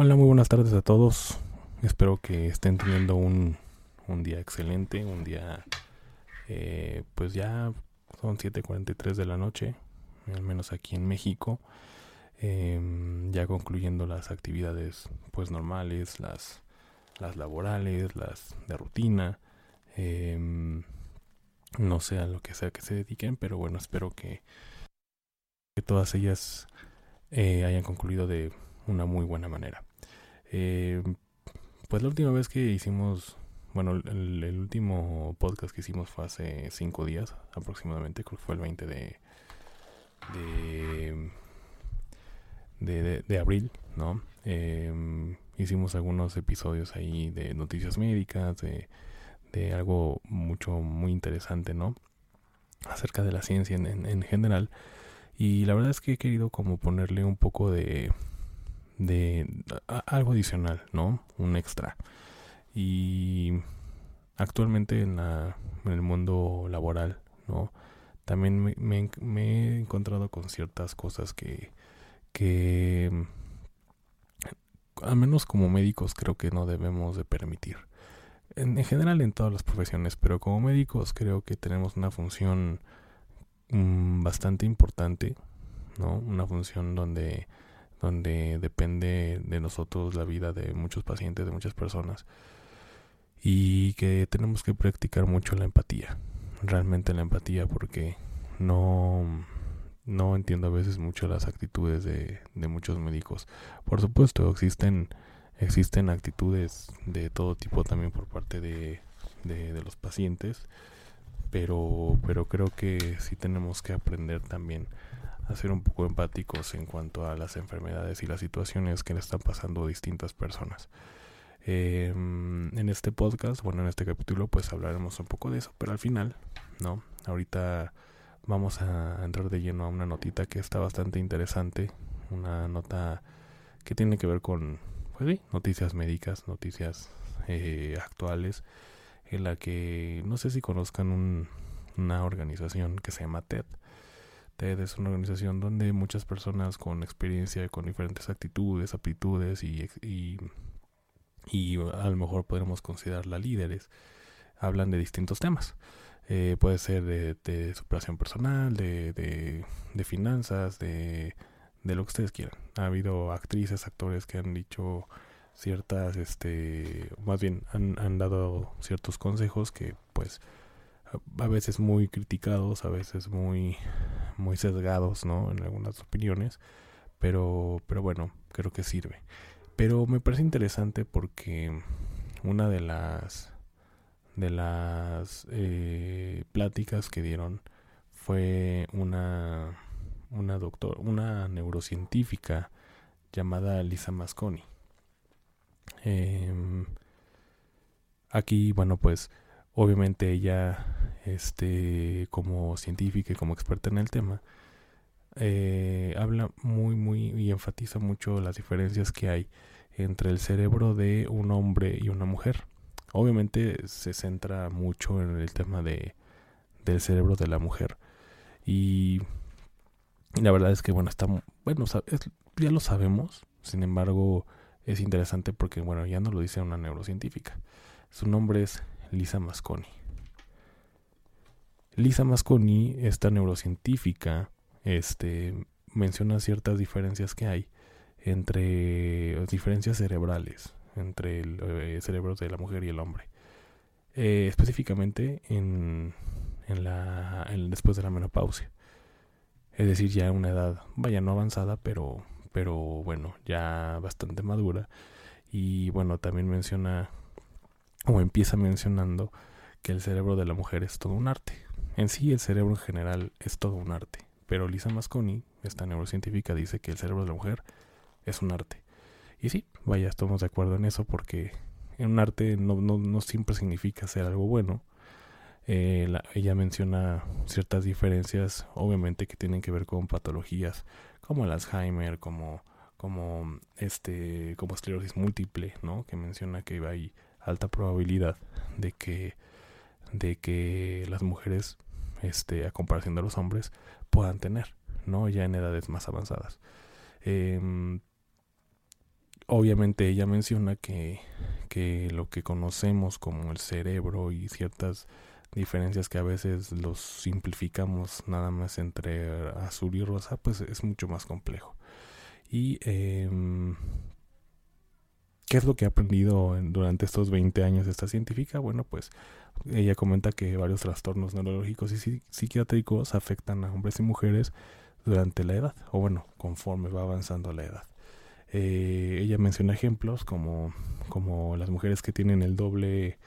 Hola, muy buenas tardes a todos. Espero que estén teniendo un, día excelente, un día, eh, pues ya son 7.43 de la noche, al menos aquí en México, em, ya concluyendo las actividades pues normales, las, las laborales, las de rutina, em, no sé a lo que sea que se dediquen, pero bueno, espero que, que todas ellas eh, hayan concluido de una muy buena manera. Eh, pues la última vez que hicimos, bueno, el, último podcast que hicimos fue hace cinco días aproximadamente, creo que fue el 20 de, de, abril, ¿no? Em, hicimos algunos episodios ahí de noticias médicas, de, de algo mucho, muy interesante, ¿no? Acerca de la ciencia en, en general. Y la verdad es que he querido como ponerle un poco de de algo adicional, ¿no? Un extra. Y actualmente en, la, el mundo laboral, ¿no? También me, he encontrado con ciertas cosas que, que, al menos como médicos, creo que no debemos de permitir. En, en general en todas las profesiones, pero como médicos creo que tenemos una función mm, bastante importante, ¿no? Una función donde donde depende de nosotros la vida de muchos pacientes, de muchas personas, y que tenemos que practicar mucho la empatía, realmente la empatía, porque no, no entiendo a veces mucho las actitudes de, de muchos médicos. Por supuesto, existen, existen actitudes de todo tipo también por parte de, de, de los pacientes, pero, pero creo que sí tenemos que aprender también a un poco empáticos en cuanto a las enfermedades y las situaciones que le están pasando a distintas personas. Em, en este podcast, bueno, en este capítulo, pues hablaremos un poco de eso, pero al final, ¿no? Ahorita vamos a entrar de lleno a una notita que está bastante interesante, una nota que tiene que ver con, pues sí, noticias médicas, noticias eh, actuales, en la que no sé si conozcan una organización que se llama TED. TED es una organización donde muchas personas con experiencia, con diferentes actitudes, aptitudes y, y, a lo mejor podremos considerarla líderes, hablan de distintos temas. Eh, puede ser de, superación personal, de, de, finanzas, de, de lo que ustedes quieran. Ha habido actrices, actores que han dicho ciertas, este, más bien han, han dado ciertos consejos que pues a veces muy criticados, a veces muy, muy sesgados, ¿no? En algunas opiniones, pero, pero bueno, creo que sirve. Pero me parece interesante porque una de las de las eh, pláticas que dieron fue una una doctor, una neurocientífica llamada Lisa Masconi. Em, aquí, bueno, pues obviamente ella este, como científica y como experta en el tema, eh, habla muy, muy y enfatiza mucho las diferencias que hay entre el cerebro de un hombre y una mujer. Obviamente se centra mucho en el tema de, del cerebro de la mujer. Y, la verdad es que, bueno, está, bueno, ya lo sabemos. Sin embargo, es interesante porque, bueno, ya no lo dice una neurocientífica. Su nombre es Lisa Masconi. Lisa Masconi, esta neurocientífica, este, menciona ciertas diferencias que hay entre diferencias cerebrales entre el eh, cerebro de la mujer y el hombre. Eh, específicamente en, en la, después de la menopausia. Es decir, ya una edad, vaya, no avanzada, pero, pero bueno, ya bastante madura. Y bueno, también menciona, o empieza mencionando, que el cerebro de la mujer es todo un arte. En sí, el cerebro en general es todo un arte, pero Lisa Masconi, esta neurocientífica, dice que el cerebro de la mujer es un arte. Y sí, vaya, estamos de acuerdo en eso porque en un arte no, no, siempre significa ser algo bueno. Eh, ella menciona ciertas diferencias, obviamente que tienen que ver con patologías como el Alzheimer, como como este como esclerosis múltiple, ¿no? Que menciona que hay alta probabilidad de que de que las mujeres este, a comparación de los hombres, puedan tener, ¿no? Ya en edades más avanzadas. Em, obviamente ella menciona que, que lo que conocemos como el cerebro y ciertas diferencias que a veces los simplificamos nada más entre azul y rosa, pues es mucho más complejo. Y eh, ¿qué es lo que ha aprendido durante estos 20 años esta científica? Bueno, pues ella comenta que varios trastornos neurológicos y psiquiátricos afectan a hombres y mujeres durante la edad, o bueno, conforme va avanzando la edad. Eh, ella menciona ejemplos como, como las mujeres que tienen el doble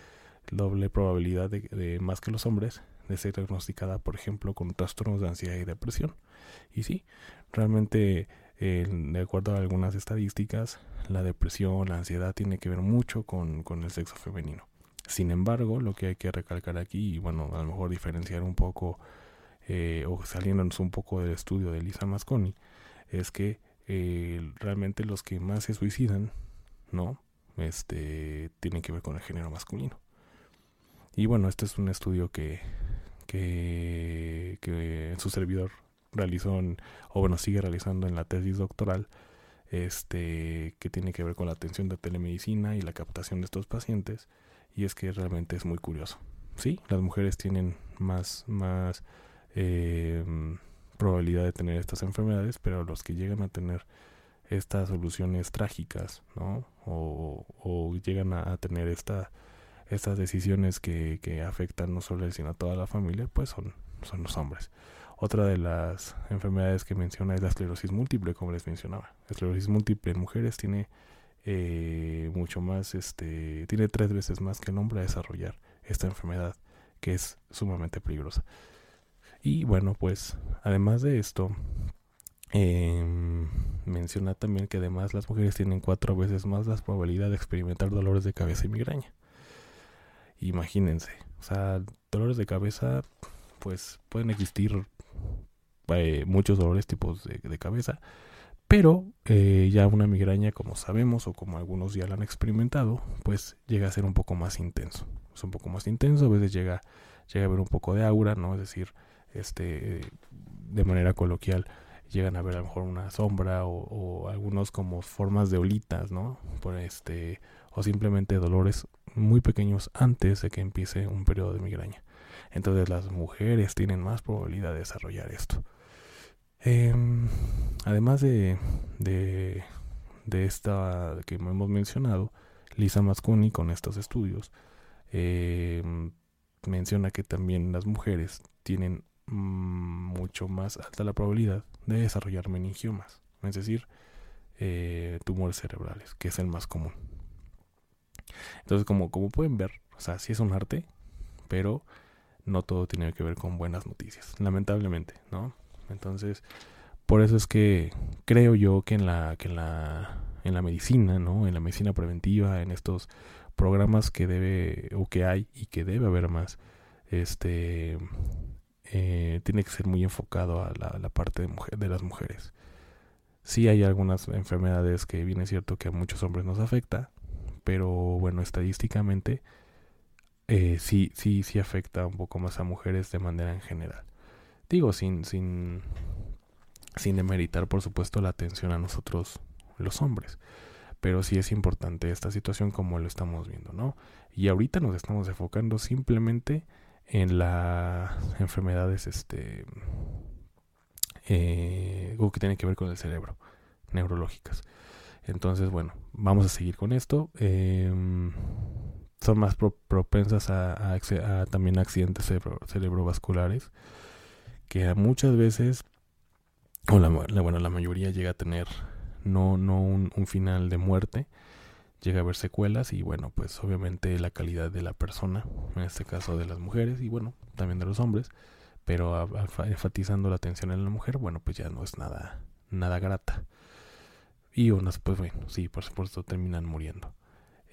doble probabilidad de, más que los hombres de ser diagnosticada, por ejemplo, con trastornos de ansiedad y depresión. Y sí, realmente, de acuerdo a algunas estadísticas, la depresión, la ansiedad tiene que ver mucho con, con el sexo femenino. Sin embargo, lo que hay que recalcar aquí, y bueno, a lo mejor diferenciar un poco, eh, o saliéndonos un poco del estudio de Lisa Masconi, es que eh, realmente los que más se suicidan, ¿no? Este, tienen que ver con el género masculino. Y bueno, este es un estudio que, que, que su servidor realizó, o bueno, sigue realizando en la tesis doctoral, este, que tiene que ver con la atención de telemedicina y la captación de estos pacientes. Y es que realmente es muy curioso. Sí, las mujeres tienen más, más eh, probabilidad de tener estas enfermedades, pero los que llegan a tener estas soluciones trágicas, ¿no? O, o llegan a tener esta estas decisiones que, que afectan no solo a él, sino a toda la familia, pues son, son los hombres. Otra de las enfermedades que menciona es la esclerosis múltiple, como les mencionaba. Esclerosis múltiple en mujeres tiene eh, mucho más, este, tiene tres veces más que el hombre a desarrollar esta enfermedad, que es sumamente peligrosa. Y bueno, pues además de esto, em, menciona también que además las mujeres tienen cuatro veces más la probabilidad de experimentar dolores de cabeza y migraña. Imagínense, o sea, dolores de cabeza, pues pueden existir eh, muchos dolores tipos de, cabeza, pero eh, ya una migraña, como sabemos o como algunos ya la han experimentado, pues llega a ser un poco más intenso. Es un poco más intenso, a veces llega, llega a haber un poco de aura, ¿no? Es decir, este, de manera coloquial, llegan a ver a lo mejor una sombra o, algunos como formas de olitas, ¿no? Este, o simplemente dolores muy pequeños antes de que empiece un periodo de migraña. Entonces las mujeres tienen más probabilidad de desarrollar esto. Em, además de, de, esta que hemos mencionado, Lisa Mascuni con estos estudios em, menciona que también las mujeres tienen mm, mucho más alta la probabilidad de desarrollar meningiomas, es decir, eh, tumores cerebrales, que es el más común. Entonces, como, como pueden ver, o sea, sí es un arte, pero no todo tiene que ver con buenas noticias, lamentablemente, ¿no? Entonces, por eso es que creo yo que en la, que en la, en la medicina, ¿no? En la medicina preventiva, en estos programas que debe, o que hay y que debe haber más, este, eh, tiene que ser muy enfocado a la, parte de, mujer, de las mujeres. Sí hay algunas enfermedades que viene cierto que a muchos hombres nos afecta, pero bueno, estadísticamente eh, sí, sí, sí afecta un poco más a mujeres de manera en general. Digo, sin, sin, sin demeritar, por supuesto, la atención a nosotros, los hombres. Pero sí es importante esta situación como lo estamos viendo, ¿no? Y ahorita nos estamos enfocando simplemente en las enfermedades, este, eh, que tienen que ver con el cerebro, neurológicas. Entonces, bueno, vamos a seguir con esto. Em, son más propensas a, también accidentes cerebrovasculares que muchas veces, o la, bueno, la mayoría llega a tener no, no un, final de muerte, llega a haber secuelas y bueno, pues obviamente la calidad de la persona, en este caso de las mujeres y bueno, también de los hombres, pero enfatizando la atención en la mujer, bueno, pues ya no es nada, nada grata. Y unas, pues bueno, sí, por supuesto, terminan muriendo.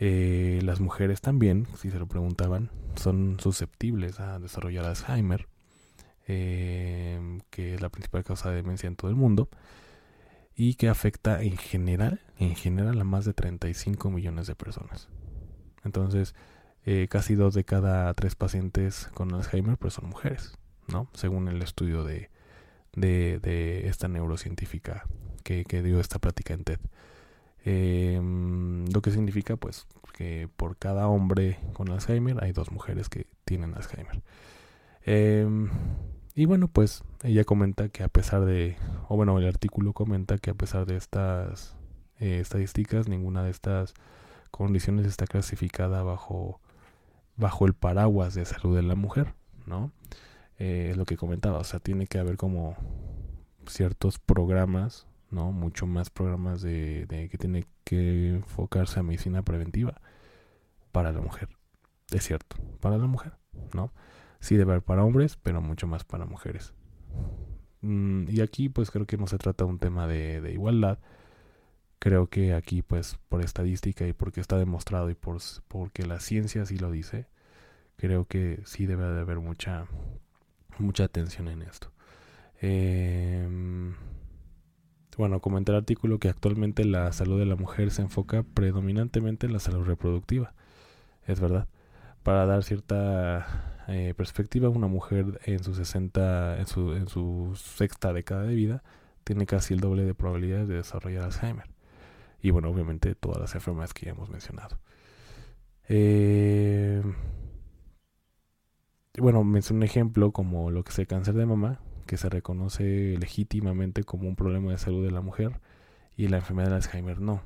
Eh, las mujeres también, si se lo preguntaban, son susceptibles a desarrollar Alzheimer, eh, que es la principal causa de demencia en todo el mundo, y que afecta en general, en general a más de 35 millones de personas. Entonces, eh, casi dos de cada tres pacientes con Alzheimer pues son mujeres, ¿no? Según el estudio de, de, de esta neurocientífica que, dio esta plática en TED. Em, lo que significa pues que por cada hombre con Alzheimer hay dos mujeres que tienen Alzheimer. Em, y bueno, pues ella comenta que a pesar de, o bueno, el artículo comenta que a pesar de estas eh, estadísticas, ninguna de estas condiciones está clasificada bajo, bajo el paraguas de salud de la mujer, ¿no? Eh, es lo que comentaba, o sea, tiene que haber como ciertos programas, ¿no? Mucho más programas de, de que tiene que enfocarse a medicina preventiva para la mujer. Es cierto, para la mujer, ¿no? Sí debe haber para hombres, pero mucho más para mujeres. Mm, y aquí pues creo que no se trata de un tema de, igualdad. Creo que aquí pues por estadística y porque está demostrado y por, porque la ciencia sí lo dice, creo que sí debe de haber mucha, mucha atención en esto. Eh, bueno, comenta el artículo que actualmente la salud de la mujer se enfoca predominantemente en la salud reproductiva. Es verdad. Para dar cierta eh, perspectiva, una mujer en su 60, en su, en su sexta década de vida, tiene casi el doble de probabilidades de desarrollar Alzheimer. Y bueno, obviamente todas las enfermedades que ya hemos mencionado. Eh, bueno, mencioné un ejemplo como lo que es el cáncer de mama, que se reconoce legítimamente como un problema de salud de la mujer y la enfermedad de Alzheimer no.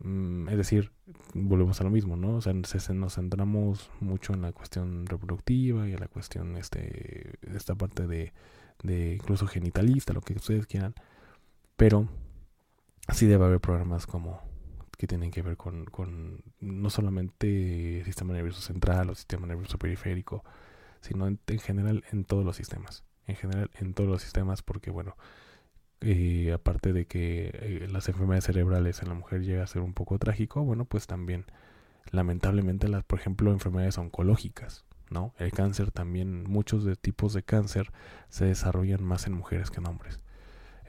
Mm, es decir, volvemos a lo mismo, ¿no? O sea, nos centramos mucho en la cuestión reproductiva y en la cuestión, este, esta parte de, de incluso genitalista, lo que ustedes quieran, pero sí debe haber programas como que tienen que ver con, con no solamente el sistema nervioso central o sistema nervioso periférico, sino en, general en todos los sistemas. En general en todos los sistemas porque, bueno, eh, aparte de que eh, las enfermedades cerebrales en la mujer llega a ser un poco trágico, bueno, pues también lamentablemente las, por ejemplo, enfermedades oncológicas, ¿no? El cáncer también, muchos de tipos de cáncer se desarrollan más en mujeres que en hombres.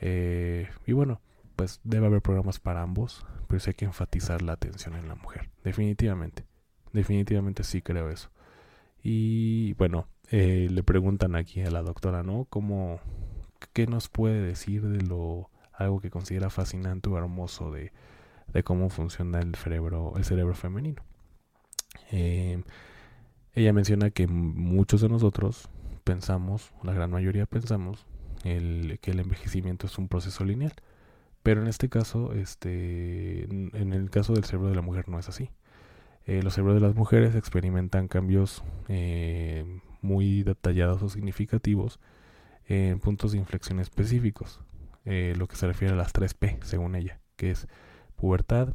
Eh, y bueno, pues debe haber programas para ambos, pero sí hay que enfatizar la atención en la mujer, definitivamente, definitivamente sí creo eso. Y bueno, eh, le preguntan aquí a la doctora, ¿no? ¿Cómo, ¿Qué nos puede decir de lo algo que considera fascinante o hermoso de, de cómo funciona el cerebro, el cerebro femenino? Eh, ella menciona que muchos de nosotros pensamos, la gran mayoría pensamos, el, que el envejecimiento es un proceso lineal. Pero en este caso, este, en el caso del cerebro de la mujer no es así. Eh, los cerebros de las mujeres experimentan cambios eh, muy detallados o significativos en puntos de inflexión específicos, eh, lo que se refiere a las 3P, según ella, que es pubertad,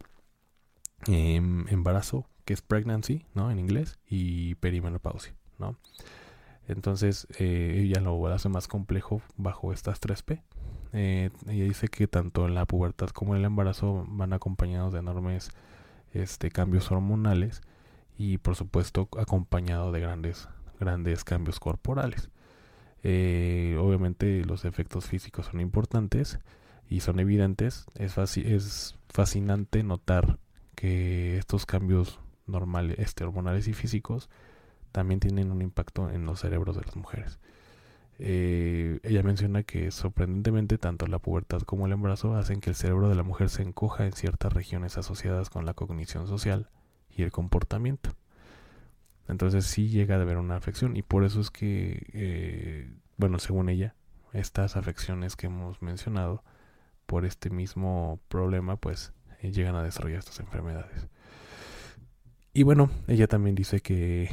em, embarazo, que es pregnancy, ¿no? En inglés, y perimenopausia, ¿no? Entonces, ella lo hace más complejo bajo estas 3P. ella dice que tanto la pubertad como el embarazo van acompañados de enormes este, cambios hormonales y por supuesto acompañado de grandes, grandes cambios corporales. Eh, obviamente los efectos físicos son importantes y son evidentes. Es, fascinante notar que estos cambios normales, este, hormonales y físicos también tienen un impacto en los cerebros de las mujeres. Eh, ella menciona que sorprendentemente tanto la pubertad como el embarazo hacen que el cerebro de la mujer se encoja en ciertas regiones asociadas con la cognición social y el comportamiento. Entonces sí llega a haber una afección y por eso es que, eh, bueno, según ella, estas afecciones que hemos mencionado por este mismo problema, pues eh, llegan a desarrollar estas enfermedades. Y bueno, ella también dice que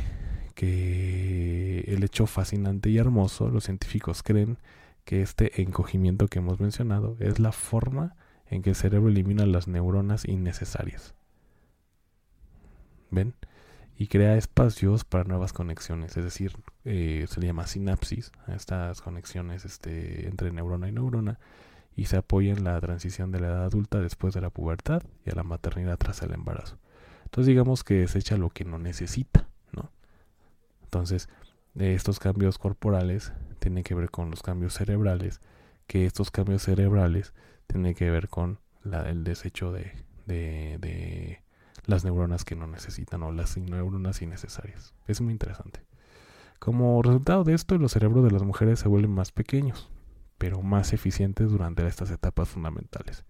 que el hecho fascinante y hermoso, los científicos creen que este encogimiento que hemos mencionado es la forma en que el cerebro elimina las neuronas innecesarias. ¿Ven? Y crea espacios para nuevas conexiones, es decir, eh, se le llama sinapsis a estas conexiones este, entre neurona y neurona, y se apoya en la transición de la edad adulta después de la pubertad y a la maternidad tras el embarazo. Entonces digamos que desecha lo que no necesita. Entonces, estos cambios corporales tienen que ver con los cambios cerebrales, que estos cambios cerebrales tienen que ver con el desecho de, de, las neuronas que no necesitan o las neuronas innecesarias. Es muy interesante. Como resultado de esto, los cerebros de las mujeres se vuelven más pequeños, pero más eficientes durante estas etapas fundamentales.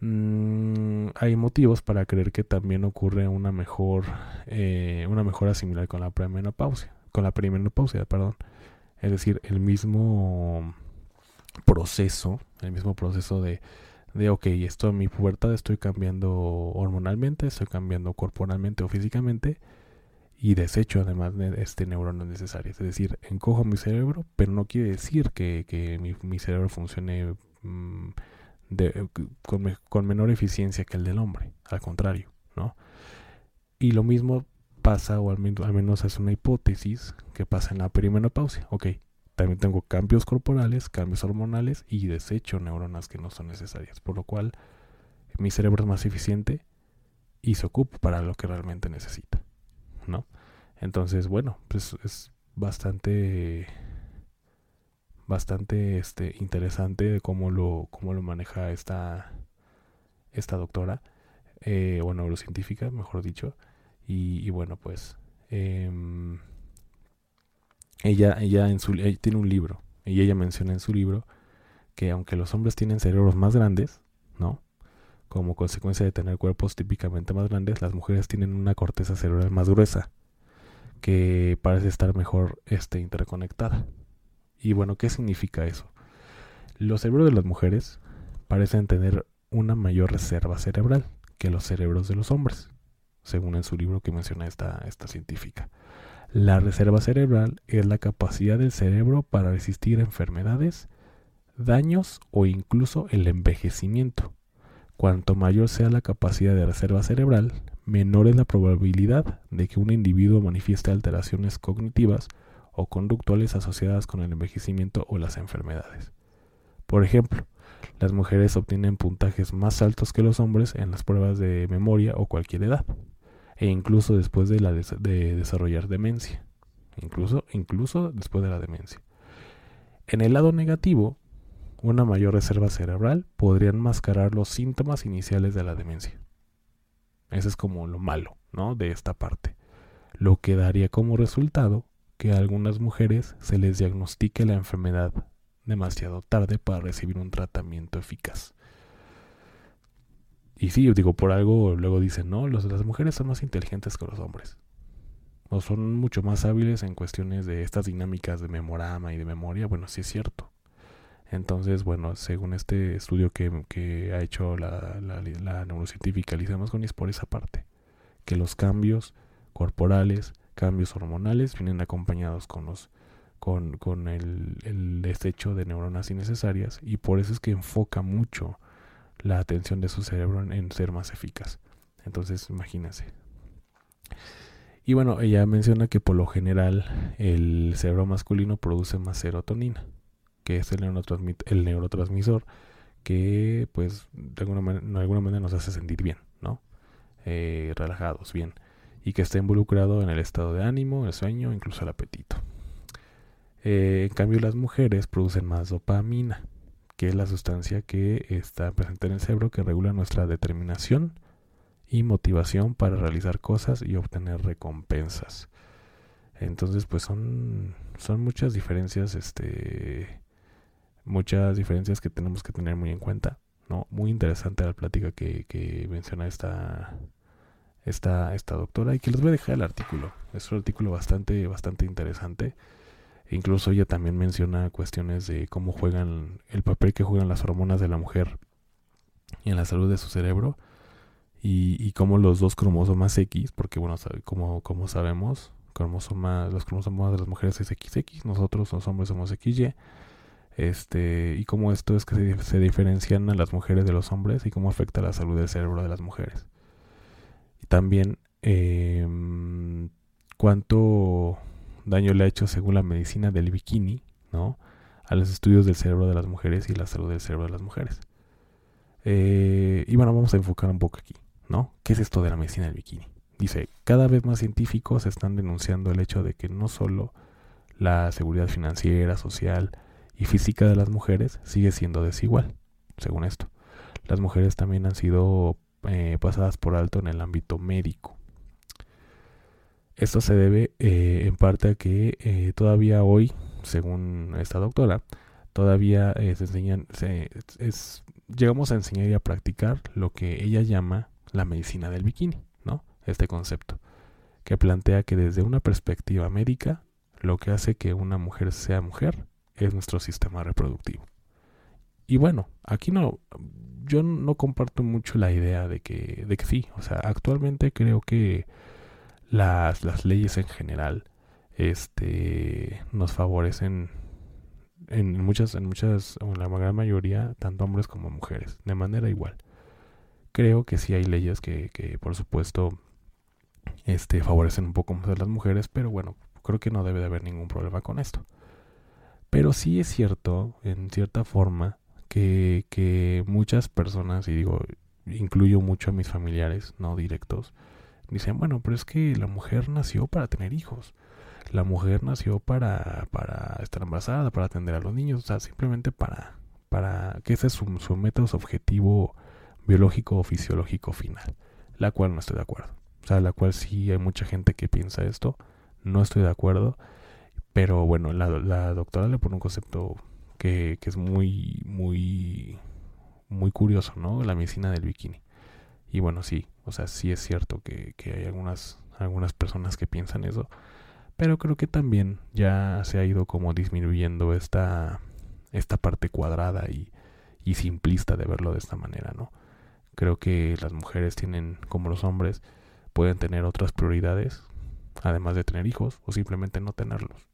Mm, hay motivos para creer que también ocurre una mejor, eh, una mejora similar con la premenopausia, con la perimenopausia, perdón. Es decir, el mismo proceso, el mismo proceso de, de ok, esto en mi pubertad estoy cambiando hormonalmente, estoy cambiando corporalmente o físicamente y desecho además de este neuronas necesarias. Es decir, encojo mi cerebro, pero no quiere decir que, que mi, cerebro funcione mmm, de, con, con, menor eficiencia que el del hombre, al contrario, ¿no? Y lo mismo pasa, o al, menos, al menos es una hipótesis, que pasa en la perimenopausia. Ok, también tengo cambios corporales, cambios hormonales y desecho neuronas que no son necesarias, por lo cual mi cerebro es más eficiente y se ocupa para lo que realmente necesita, ¿no? Entonces, bueno, pues es bastante bastante este interesante cómo lo cómo lo maneja esta esta doctora eh, o neurocientífica mejor dicho y, y bueno pues eh, ella ella en su ella tiene un libro y ella menciona en su libro que aunque los hombres tienen cerebros más grandes no como consecuencia de tener cuerpos típicamente más grandes las mujeres tienen una corteza cerebral más gruesa que parece estar mejor este interconectada y bueno, ¿qué significa eso? Los cerebros de las mujeres parecen tener una mayor reserva cerebral que los cerebros de los hombres, según en su libro que menciona esta, esta científica. La reserva cerebral es la capacidad del cerebro para resistir enfermedades, daños o incluso el envejecimiento. Cuanto mayor sea la capacidad de reserva cerebral, menor es la probabilidad de que un individuo manifieste alteraciones cognitivas o conductuales asociadas con el envejecimiento o las enfermedades. Por ejemplo, las mujeres obtienen puntajes más altos que los hombres en las pruebas de memoria o cualquier edad, e incluso después de, la de desarrollar demencia, incluso, incluso después de la demencia. En el lado negativo, una mayor reserva cerebral podría enmascarar los síntomas iniciales de la demencia. Eso es como lo malo, ¿no? De esta parte. Lo que daría como resultado que a algunas mujeres se les diagnostique la enfermedad demasiado tarde para recibir un tratamiento eficaz. Y sí, digo, por algo luego dicen, no, las mujeres son más inteligentes que los hombres. O son mucho más hábiles en cuestiones de estas dinámicas de memorama y de memoria. Bueno, sí es cierto. Entonces, bueno, según este estudio que, ha hecho la, la, neurocientífica Lisa es por esa parte, que los cambios corporales, cambios hormonales vienen acompañados con los con, con el, el, desecho de neuronas innecesarias y por eso es que enfoca mucho la atención de su cerebro en, ser más eficaz. Entonces, imagínense. Y bueno, ella menciona que por lo general el cerebro masculino produce más serotonina, que es el, el neurotransmisor que pues de alguna, de alguna manera nos hace sentir bien, ¿no? Eh, relajados, bien y que está involucrado en el estado de ánimo, el sueño, incluso el apetito. Eh, en cambio, las mujeres producen más dopamina, que es la sustancia que está presente en el cerebro que regula nuestra determinación y motivación para realizar cosas y obtener recompensas. Entonces, pues son, son muchas diferencias, este, muchas diferencias que tenemos que tener muy en cuenta. ¿no? Muy interesante la plática que, que menciona esta, esta, esta doctora y que les voy a dejar el artículo. Es un artículo bastante, bastante interesante. Incluso ella también menciona cuestiones de cómo juegan, el papel que juegan las hormonas de la mujer en la salud de su cerebro. Y, y cómo los dos cromosomas X, porque bueno, como, como sabemos, cromosoma, los cromosomas de las mujeres es XX, nosotros los hombres somos XY. Este, y cómo esto es que se, diferencian a las mujeres de los hombres y cómo afecta la salud del cerebro de las mujeres también eh, cuánto daño le ha hecho según la medicina del bikini, ¿no? A los estudios del cerebro de las mujeres y la salud del cerebro de las mujeres. Eh, y bueno, vamos a enfocar un poco aquí, ¿no? ¿Qué es esto de la medicina del bikini? Dice, cada vez más científicos están denunciando el hecho de que no solo la seguridad financiera, social y física de las mujeres sigue siendo desigual, según esto. Las mujeres también han sido eh, pasadas por alto en el ámbito médico. Esto se debe eh, en parte a que eh, todavía hoy, según esta doctora, todavía se enseñan, es, llegamos a enseñar y a practicar lo que ella llama la medicina del bikini, ¿no? Este concepto, que plantea que desde una perspectiva médica, lo que hace que una mujer sea mujer es nuestro sistema reproductivo. Y bueno, aquí no, yo no comparto mucho la idea de que, de que sí, o sea, actualmente creo que las, las leyes en general este, nos favorecen en muchas, en muchas, en la gran mayoría, tanto hombres como mujeres, de manera igual. Creo que sí hay leyes que, que por supuesto, este, favorecen un poco más a las mujeres, pero bueno, creo que no debe de haber ningún problema con esto. Pero sí es cierto, en cierta forma, que, que muchas personas, y digo, incluyo mucho a mis familiares, no directos, dicen, bueno, pero es que la mujer nació para tener hijos la mujer nació para, para estar embarazada, para atender a los niños, o sea, simplemente para, para que ese es su, su método, su objetivo biológico o fisiológico final, la cual no estoy de acuerdo. O sea, la cual sí hay mucha gente que piensa esto, no estoy de acuerdo, pero bueno, la, la doctora le pone un concepto que, que es muy, muy, muy curioso, ¿no? La medicina del bikini. Y bueno, sí, o sea, sí es cierto que, que hay algunas, algunas personas que piensan eso, pero creo que también ya se ha ido como disminuyendo esta, esta parte cuadrada y, y simplista de verlo de esta manera, ¿no? Creo que las mujeres tienen, como los hombres, pueden tener otras prioridades, además de tener hijos, o simplemente no tenerlos.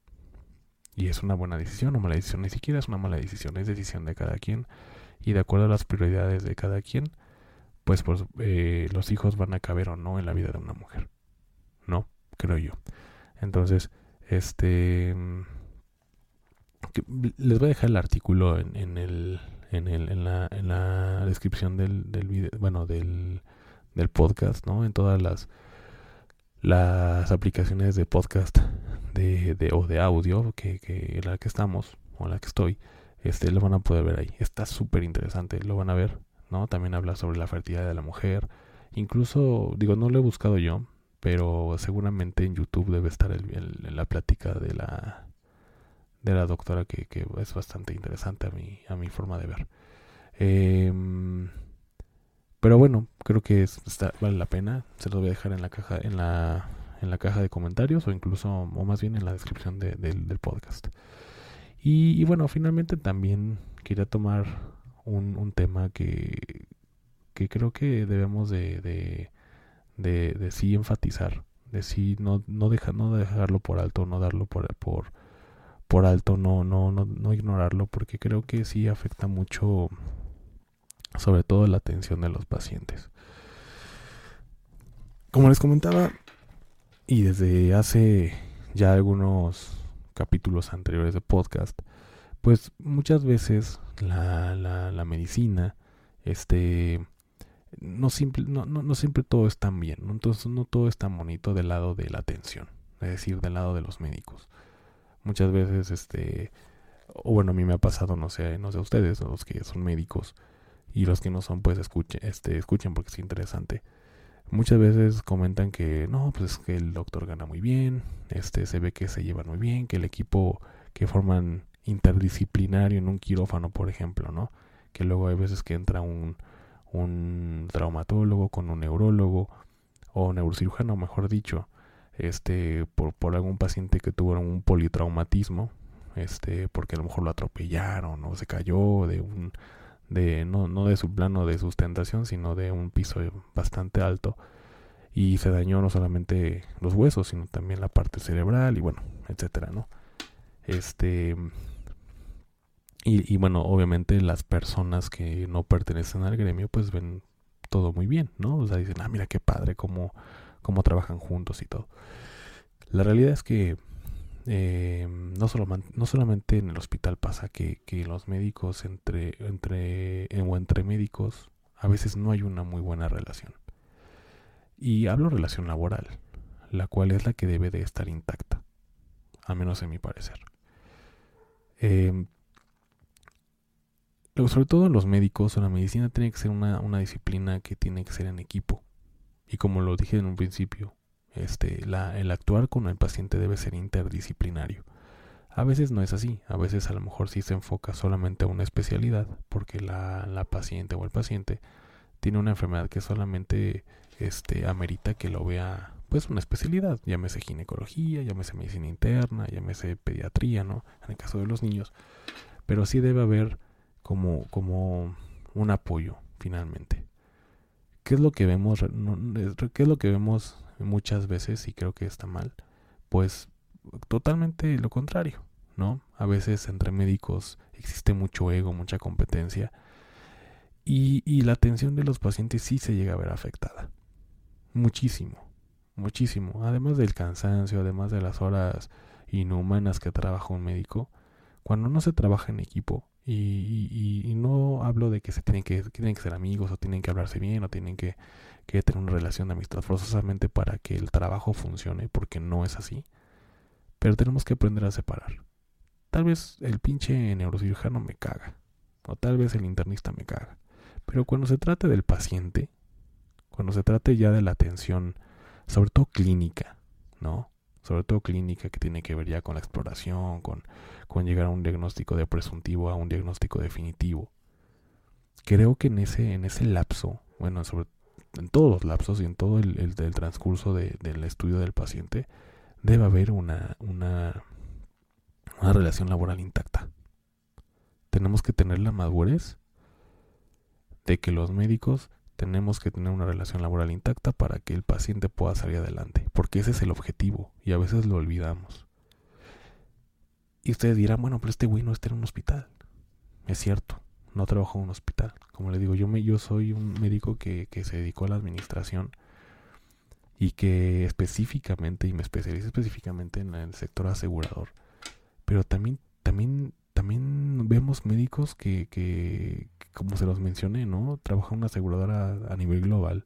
Y es una buena decisión o mala decisión, ni siquiera es una mala decisión, es decisión de cada quien. Y de acuerdo a las prioridades de cada quien, pues, pues eh, los hijos van a caber o no en la vida de una mujer. No, creo yo. Entonces, este... les voy a dejar el artículo en, en el, en, el, en, la, en la descripción del, del video, bueno, del, del podcast, ¿no? En todas las, las aplicaciones de podcast de, de, o de audio que, que en la que estamos o en la que estoy, este lo van a poder ver ahí. Está súper interesante, lo van a ver, ¿no? También habla sobre la fertilidad de la mujer. Incluso, digo, no lo he buscado yo, pero seguramente en YouTube debe estar el, la plática de la de la doctora que, es bastante interesante a mi, a mi forma de ver. Em, pero bueno, creo que está, vale la pena. Se lo voy a dejar en la caja, en la, en la caja de comentarios o incluso, o más bien en la descripción de, del podcast. Y, y, bueno, finalmente también quería tomar un, un tema que, que creo que debemos de de, de sí enfatizar, de sí no, no, no dejarlo por alto, no darlo por, por, por alto, no, no, no, no ignorarlo, porque creo que sí afecta mucho, sobre todo la atención de los pacientes. Como les comentaba, y desde hace ya algunos capítulos anteriores de podcast, pues muchas veces la, la, medicina, este, no, simple, no, no, no, siempre todo es tan bien, entonces no todo es tan bonito del lado de la atención, es decir, del lado de los médicos. Muchas veces, este, o bueno, a mí me ha pasado, no sé, no sé a ustedes, los que son médicos y los que no son, pues escuchen, este, escuchen porque es interesante. Muchas veces comentan que no, pues es que el doctor gana muy bien, este, se ve que se llevan muy bien, que el equipo que forman interdisciplinario en un quirófano, por ejemplo, ¿no? Que luego hay veces que entra un, un traumatólogo, con un neurólogo o neurocirujano, mejor dicho, este, por, por algún paciente que tuvo un politraumatismo, este, porque a lo mejor lo atropellaron o se cayó de un, de, no, no de su plano de sustentación, sino de un piso bastante alto y se dañó no solamente los huesos, sino también la parte cerebral y bueno, etcétera, ¿no? Este, y, bueno, obviamente las personas que no pertenecen al gremio pues ven todo muy bien, ¿no? O sea, dicen, ah, mira qué padre, cómo, cómo trabajan juntos y todo. La realidad es que eh, no, solo, no solamente en el hospital pasa que, que los médicos entre, entre, o entre médicos a veces no hay una muy buena relación. Y hablo relación laboral, la cual es la que debe de estar intacta, a menos en mi parecer. Eh, sobre todo los médicos o la medicina tiene que ser una, disciplina que tiene que ser en equipo. Y como lo dije en un principio, este, el actuar con el paciente debe ser interdisciplinario. A veces no es así, a veces a lo mejor sí se enfoca solamente a una especialidad, porque la, la paciente o el paciente tiene una enfermedad que solamente este, amerita que lo vea pues una especialidad, llámese ginecología, llámese medicina interna, llámese pediatría, ¿no? En el caso de los niños. Pero sí debe haber como, como un apoyo, finalmente. ¿Qué es lo que vemos? ¿Qué es lo que vemos muchas veces y creo que está mal? Pues totalmente lo contrario, ¿no? A veces entre médicos existe mucho ego, mucha competencia y, y la atención de los pacientes sí se llega a ver afectada. Muchísimo, muchísimo. Además del cansancio, además de las horas inhumanas que trabaja un médico, cuando no se trabaja en equipo, y, no hablo de que se tienen que, que ser amigos o tienen que hablarse bien o tienen que, que tener una relación de amistad forzosamente para que el trabajo funcione, porque no es así. Pero tenemos que aprender a separar. Tal vez el pinche neurocirujano me caga. O tal vez el internista me caga. Pero cuando se trate del paciente, cuando se trate ya de la atención, sobre todo clínica, ¿no? Sobre todo clínica que tiene que ver ya con la exploración, con, con llegar a un diagnóstico de presuntivo a un diagnóstico definitivo. Creo que en ese, en ese lapso, bueno, en todos los lapsos y en todo el, el, transcurso del estudio del paciente, debe haber una, una, una relación laboral intacta. Tenemos que tener la madurez de que los médicos tenemos que tener una relación laboral intacta para que el paciente pueda salir adelante, porque ese es el objetivo y a veces lo olvidamos. Y ustedes dirán, bueno, pero este güey no está en un hospital. Es cierto, no trabajo en un hospital. Como le digo, yo, me, yo soy un médico que, que se dedicó a la administración y que específicamente, y me especializo específicamente en el sector asegurador. Pero también, también, también vemos médicos que, que, como se los mencioné, ¿no? Trabajan una aseguradora a, nivel global.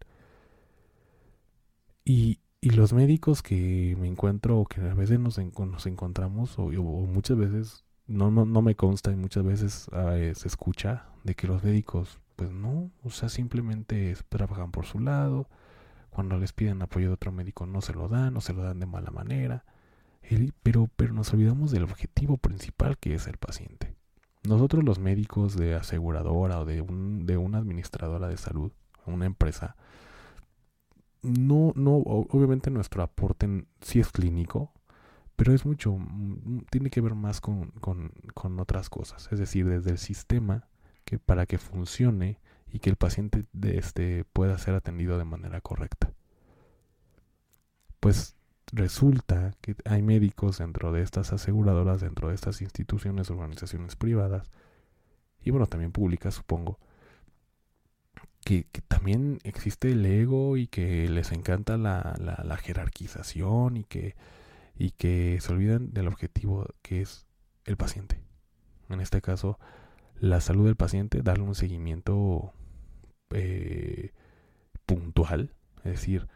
Y, y, los médicos que me encuentro o que a veces nos, nos encontramos, o, muchas veces, no, no, no, me consta y muchas veces ah, se escucha de que los médicos, pues no, o sea, simplemente trabajan por su lado cuando les piden apoyo de otro médico no se lo dan, no se lo dan de mala manera. pero, pero nos olvidamos del objetivo principal que es el paciente. Nosotros los médicos de aseguradora o de, un, de una administradora de salud, una empresa, no, no, obviamente nuestro aporte sí es clínico, pero es mucho, tiene que ver más con, con, con otras cosas. Es decir, desde el sistema que para que funcione y que el paciente de este pueda ser atendido de manera correcta. Pues resulta que hay médicos dentro de estas aseguradoras, dentro de estas instituciones, organizaciones privadas, y bueno, también públicas, supongo, que, también existe el ego y que les encanta la, la, jerarquización y que, y que se olvidan del objetivo que es el paciente. En este caso, la salud del paciente, darle un seguimiento eh, puntual, es decir,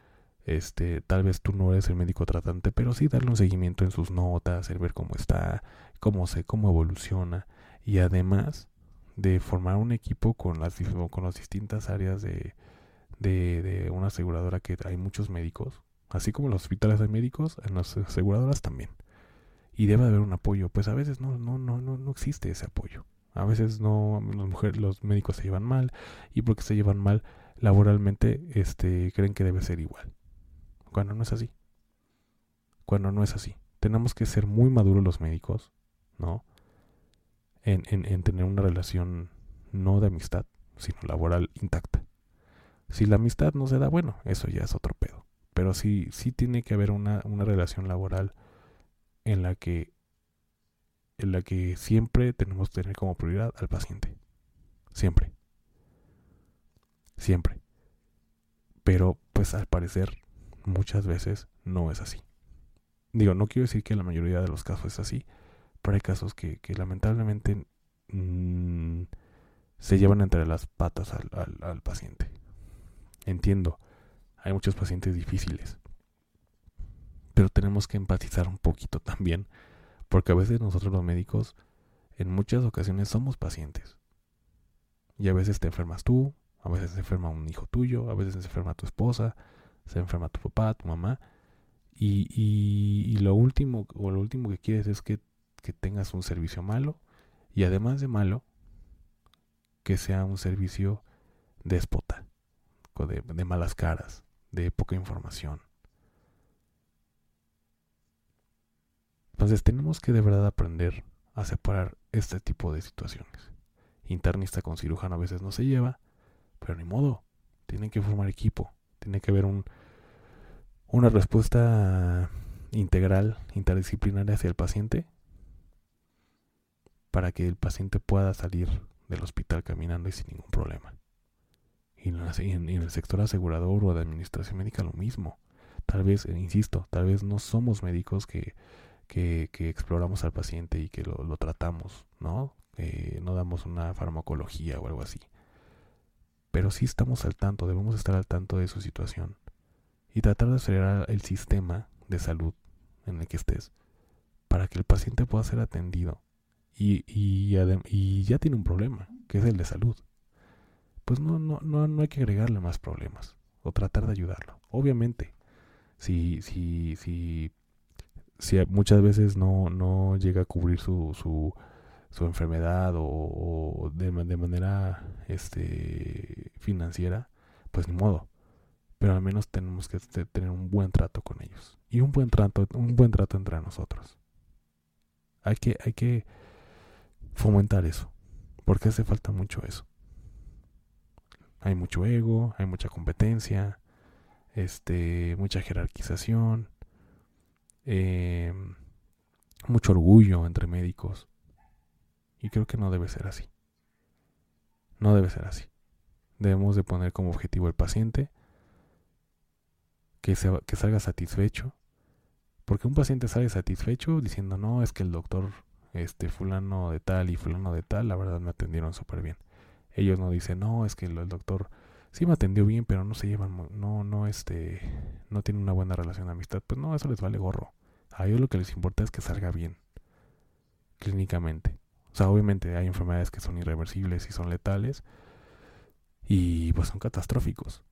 este, tal vez tú no eres el médico tratante, pero sí darle un seguimiento en sus notas, el ver cómo está, cómo se, cómo evoluciona, y además de formar un equipo con las, con las distintas áreas de, de, de una aseguradora que hay muchos médicos, así como en los hospitales hay médicos, en las aseguradoras también. Y debe haber un apoyo, pues a veces no, no, no, no, no existe ese apoyo. A veces no, las mujeres, los médicos se llevan mal y porque se llevan mal laboralmente, este, creen que debe ser igual. Cuando no es así. Cuando no es así. Tenemos que ser muy maduros los médicos, ¿no? En, en, en tener una relación no de amistad, sino laboral intacta. Si la amistad no se da, bueno, eso ya es otro pedo. Pero sí, sí tiene que haber una, una relación laboral en la que en la que siempre tenemos que tener como prioridad al paciente. Siempre. Siempre. Pero pues al parecer muchas veces no es así. Digo, no quiero decir que la mayoría de los casos es así, pero hay casos que, lamentablemente mm, se llevan entre las patas al, al paciente. Entiendo, hay muchos pacientes difíciles, pero tenemos que empatizar un poquito también porque a veces nosotros los médicos, en muchas ocasiones somos pacientes. Y a veces te enfermas tú, a veces se enferma un hijo tuyo, a veces se enferma tu esposa, se enferma tu papá, tu mamá. Y, y, lo último, o lo último que quieres es que que tengas un servicio malo y además de malo, que sea un servicio déspota, de, de malas caras, de poca información. Entonces tenemos que de verdad aprender a separar este tipo de situaciones. Internista con cirujano a veces no se lleva, pero ni modo, tienen que formar equipo, tiene que haber un, una respuesta integral, interdisciplinaria hacia el paciente para que el paciente pueda salir del hospital caminando y sin ningún problema. Y en, el sector asegurador o de administración médica lo mismo. Tal vez, eh, insisto, tal vez no somos médicos que, exploramos al paciente y que lo, tratamos, ¿no? no damos una farmacología o algo así. Pero sí estamos al tanto, debemos estar al tanto de su situación y tratar de acelerar el sistema de salud en el que estés para que el paciente pueda ser atendido y, y, ya tiene un problema, que es el de salud. Pues no, no, no, no hay que agregarle más problemas o tratar de ayudarlo. Obviamente, si, si, si, si muchas veces no, no llega a cubrir su, su, su enfermedad o, de, de, manera este, financiera, pues ni modo. Pero al menos tenemos que tener un buen trato con ellos. Y un buen trato, un buen trato entre nosotros. Hay que, hay que fomentar eso. Porque hace falta mucho eso. Hay mucho ego, hay mucha competencia, este, mucha jerarquización, eh, mucho orgullo entre médicos. Y creo que no debe ser así. No debe ser así. Debemos de poner como objetivo el paciente, que, se, que salga satisfecho. Porque un paciente sale satisfecho diciendo, no, es que el doctor este fulano de tal y fulano de tal, la verdad me atendieron súper bien. Ellos no dicen, no, es que el, doctor sí me atendió bien, pero no se llevan, no, no, este, no tiene una buena relación de amistad. Pues no, eso les vale gorro. A ellos lo que les importa es que salga bien, clínicamente. O sea, obviamente hay enfermedades que son irreversibles y son letales y pues son catastróficos.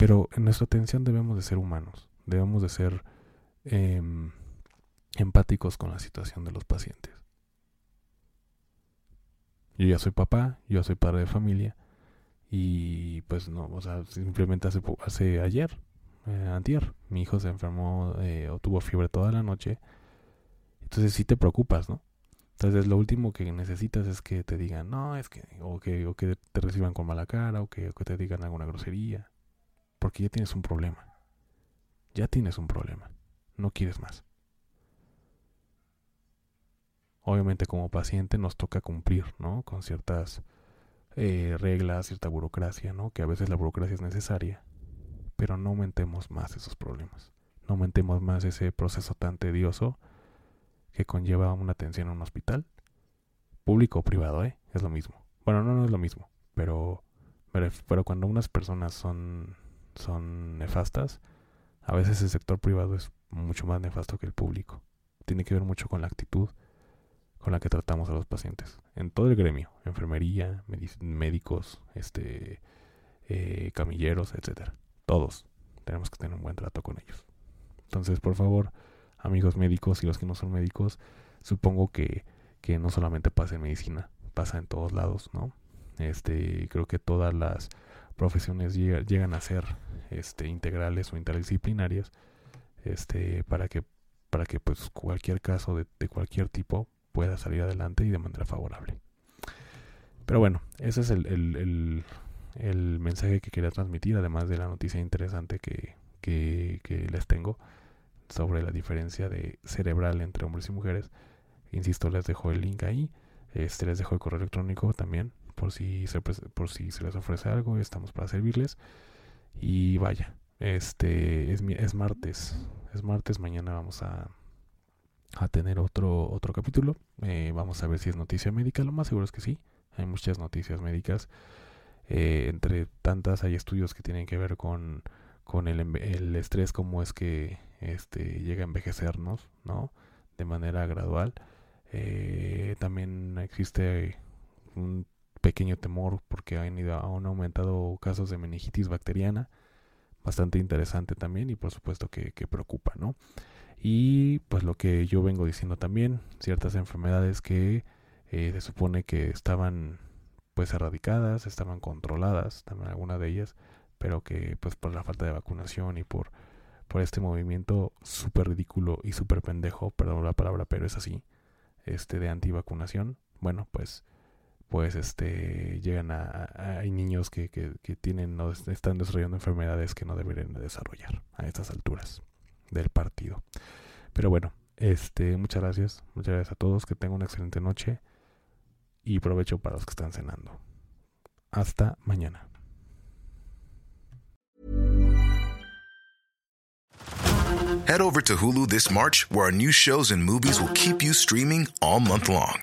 Pero en nuestra atención debemos de ser humanos, debemos de ser eh, empáticos con la situación de los pacientes. Yo ya soy papá, yo soy padre de familia y pues no, o sea, simplemente hace, hace ayer, eh, antier, mi hijo se enfermó eh, o tuvo fiebre toda la noche. Entonces sí te preocupas, ¿no? Entonces lo último que necesitas es que te digan, no, es que, o que, o que te reciban con mala cara, o que, o que te digan alguna grosería, porque ya tienes un problema. Ya tienes un problema. No quieres más. obviamente como paciente nos toca cumplir, ¿no? Con ciertas eh, reglas, cierta burocracia, ¿no? Que a veces la burocracia es necesaria, pero no aumentemos más esos problemas. No aumentemos más ese proceso tan tedioso que conlleva una atención en un hospital, público o privado, ¿eh? Es lo mismo. Bueno, no, no es lo mismo, pero, pero, cuando unas personas son, son nefastas, a veces el sector privado es mucho más nefasto que el público. Tiene que ver mucho con la actitud, con la que tratamos a los pacientes. En todo el gremio, enfermería, médicos, este, eh, camilleros, etcétera. Todos tenemos que tener un buen trato con ellos. Entonces, por favor, amigos médicos y los que no son médicos, supongo que, que no solamente pasa en medicina, pasa en todos lados, ¿no? Este, creo que todas las profesiones llegan a ser este, integrales o interdisciplinarias, este, para que, para que pues cualquier caso de, cualquier tipo pueda salir adelante y de manera favorable. Pero bueno, ese es el, mensaje que quería transmitir, además de la noticia interesante que, les tengo sobre la diferencia de cerebral entre hombres y mujeres. Insisto, les dejo el link ahí. Este les dejo el correo electrónico también por si se por si se les ofrece algo, estamos para servirles. Y vaya, este es, es martes, es martes, mañana vamos a a tener otro, otro capítulo. Eh, vamos a ver si es noticia médica. Lo más seguro es que sí. Hay muchas noticias médicas. Eh, entre tantas hay estudios que tienen que ver con, con el, el, estrés, cómo es que este, llega a envejecernos, ¿no? De manera gradual. Eh, también existe un pequeño temor porque han, ido, han aumentado casos de meningitis bacteriana. Bastante interesante también y por supuesto que, que preocupa, ¿no? Y pues lo que yo vengo diciendo también, ciertas enfermedades que eh, se supone que estaban pues erradicadas, estaban controladas, también algunas de ellas, pero que pues por la falta de vacunación y por, por este movimiento súper ridículo y súper pendejo, perdón la palabra, pero es así, este de antivacunación, bueno, pues pues este llegan a, hay niños que, que, que tienen no están desarrollando enfermedades que no deberían desarrollar a estas alturas del partido. Pero bueno este muchas gracias muchas gracias a todos que tengan una excelente noche y provecho para los que están cenando. Hasta mañana. Head over to Hulu this March, where our new shows and movies will keep you streaming all month long.